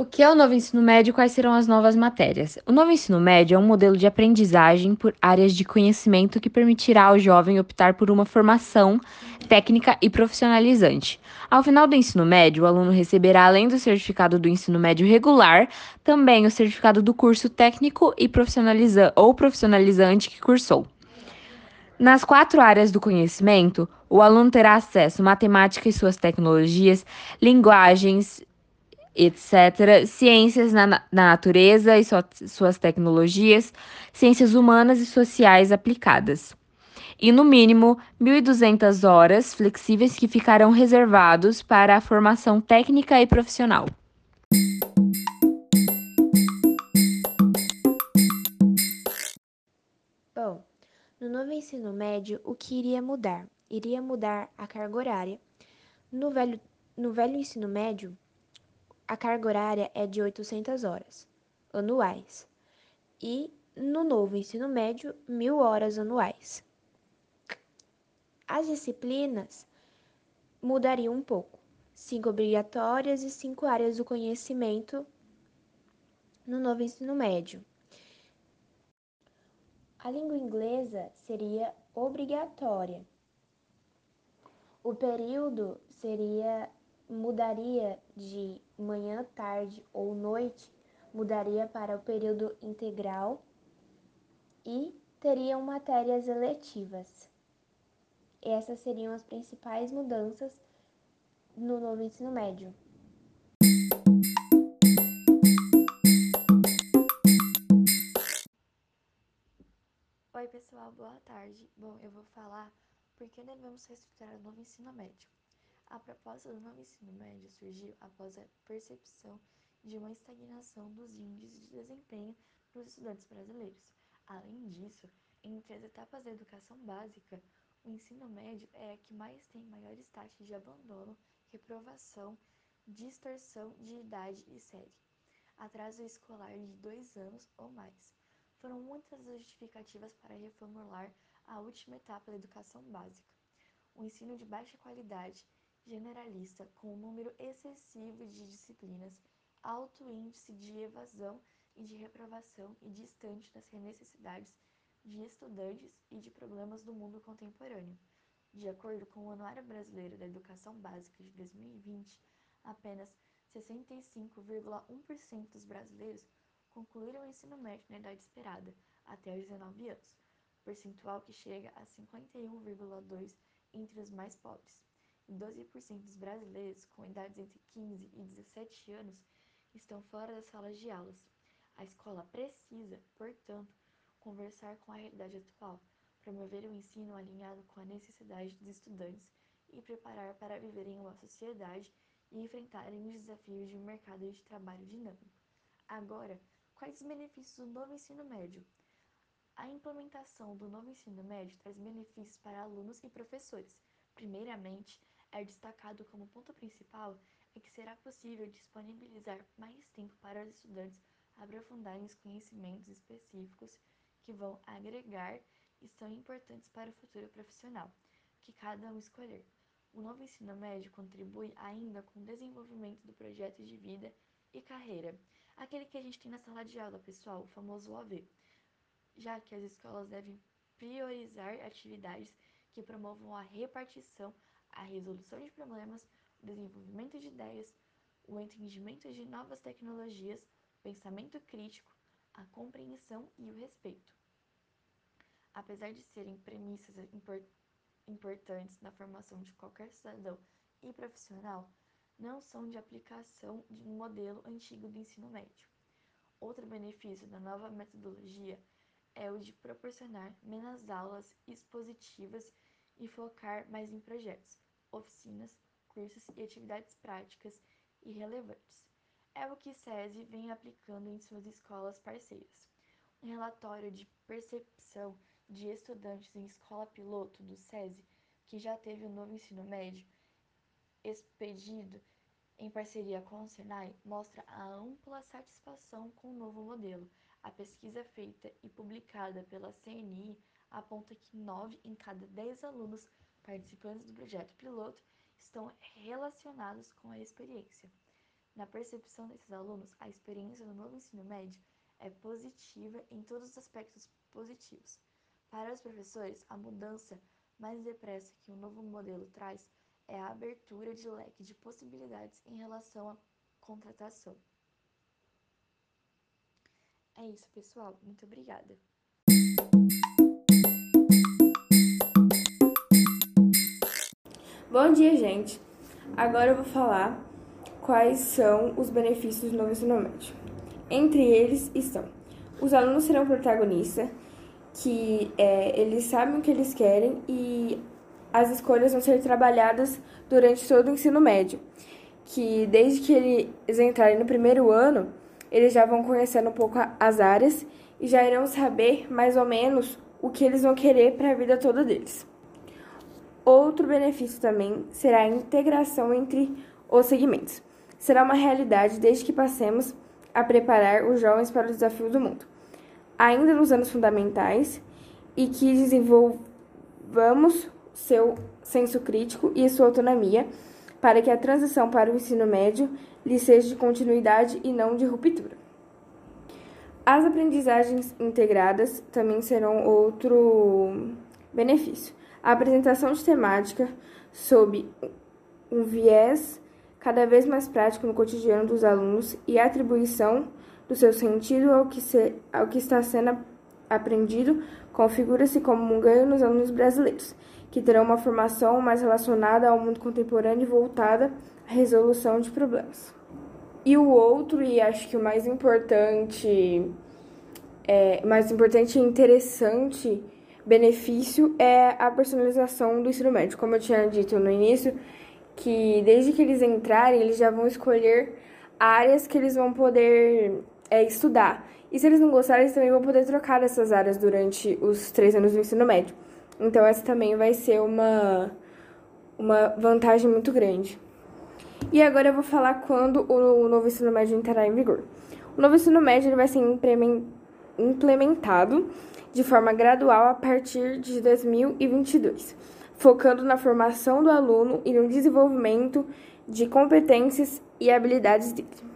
O que é o novo ensino médio e quais serão as novas matérias? O novo ensino médio é um modelo de aprendizagem por áreas de conhecimento que permitirá ao jovem optar por uma formação técnica e profissionalizante. Ao final do ensino médio, o aluno receberá, além do certificado do ensino médio regular, também o certificado do curso técnico e profissionaliza ou profissionalizante que cursou. Nas quatro áreas do conhecimento, o aluno terá acesso a matemática e suas tecnologias, linguagens, etc., ciências na, na natureza e so, suas tecnologias, ciências humanas e sociais aplicadas. E, no mínimo, 1.200 horas flexíveis que ficarão reservados para a formação técnica e profissional. Bom, no novo ensino médio, o que iria mudar? Iria mudar a carga horária. No velho, no velho ensino médio, a carga horária é de 800 horas anuais e no novo ensino médio, mil horas anuais. As disciplinas mudariam um pouco, cinco obrigatórias e cinco áreas do conhecimento no novo ensino médio. A língua inglesa seria obrigatória. O período seria mudaria de manhã, tarde ou noite, mudaria para o período integral e teriam matérias eletivas. Essas seriam as principais mudanças no novo ensino médio. Oi, pessoal, boa tarde. Bom, eu vou falar por que devemos reestruturar o novo ensino médio. A proposta do novo ensino médio surgiu após a percepção de uma estagnação dos índices de desempenho dos estudantes brasileiros. Além disso, entre as etapas da educação básica, o ensino médio é a que mais tem maiores taxas de abandono, reprovação, distorção de idade e série, atraso escolar de dois anos ou mais. Foram muitas as justificativas para reformular a última etapa da educação básica. O ensino de baixa qualidade generalista com um número excessivo de disciplinas, alto índice de evasão e de reprovação e distante das necessidades de estudantes e de problemas do mundo contemporâneo. De acordo com o Anuário Brasileiro da Educação Básica de 2020, apenas 65,1% dos brasileiros concluíram o ensino médio na idade esperada, até os 19 anos, percentual que chega a 51,2% entre os mais pobres 12% dos brasileiros com idades entre 15 e 17 anos estão fora das salas de aulas. A escola precisa, portanto, conversar com a realidade atual, promover um ensino alinhado com a necessidade dos estudantes e preparar para viver em uma sociedade e enfrentarem os desafios de um mercado de trabalho dinâmico. Agora, quais os benefícios do novo ensino médio? A implementação do novo ensino médio traz benefícios para alunos e professores. Primeiramente, é destacado como ponto principal é que será possível disponibilizar mais tempo para os estudantes aprofundarem os conhecimentos específicos que vão agregar e são importantes para o futuro profissional, que cada um escolher. O novo ensino médio contribui ainda com o desenvolvimento do projeto de vida e carreira, aquele que a gente tem na sala de aula, pessoal, o famoso OAV, já que as escolas devem priorizar atividades que promovam a repartição a resolução de problemas, o desenvolvimento de ideias, o entendimento de novas tecnologias, pensamento crítico, a compreensão e o respeito. Apesar de serem premissas import importantes na formação de qualquer cidadão e profissional, não são de aplicação de um modelo antigo do ensino médio. Outro benefício da nova metodologia é o de proporcionar menos aulas expositivas e focar mais em projetos, oficinas, cursos e atividades práticas e relevantes. É o que SESI vem aplicando em suas escolas parceiras. Um relatório de percepção de estudantes em escola piloto do SESI, que já teve o novo ensino médio, expedido em parceria com o Senai, mostra a ampla satisfação com o novo modelo. A pesquisa feita e publicada pela CNI aponta que 9 em cada 10 alunos participantes do projeto piloto estão relacionados com a experiência. Na percepção desses alunos, a experiência do novo ensino médio é positiva em todos os aspectos positivos. Para os professores, a mudança mais depressa que o novo modelo traz é a abertura de leque de possibilidades em relação à contratação. É isso, pessoal. Muito obrigada. Bom dia, gente. Agora eu vou falar quais são os benefícios do novo ensino médio. Entre eles estão: os alunos serão protagonistas, que é, eles sabem o que eles querem e as escolhas vão ser trabalhadas durante todo o ensino médio. Que desde que eles entrarem no primeiro ano, eles já vão conhecendo um pouco as áreas e já irão saber mais ou menos o que eles vão querer para a vida toda deles. Outro benefício também será a integração entre os segmentos. Será uma realidade desde que passemos a preparar os jovens para os desafios do mundo, ainda nos anos fundamentais, e que desenvolvamos seu senso crítico e sua autonomia para que a transição para o ensino médio lhe seja de continuidade e não de ruptura. As aprendizagens integradas também serão outro benefício. A apresentação de temática sob um viés cada vez mais prático no cotidiano dos alunos e a atribuição do seu sentido ao que, se, ao que está sendo aprendido configura-se como um ganho nos alunos brasileiros, que terão uma formação mais relacionada ao mundo contemporâneo e voltada à resolução de problemas. E o outro, e acho que o mais importante, é, mais importante e interessante benefício é a personalização do ensino médio. Como eu tinha dito no início, que desde que eles entrarem, eles já vão escolher áreas que eles vão poder é, estudar. E se eles não gostarem, eles também vão poder trocar essas áreas durante os três anos do ensino médio. Então, essa também vai ser uma, uma vantagem muito grande. E agora eu vou falar quando o novo ensino médio entrará em vigor. O novo ensino médio ele vai ser implementado de forma gradual a partir de 2022, focando na formação do aluno e no desenvolvimento de competências e habilidades dele.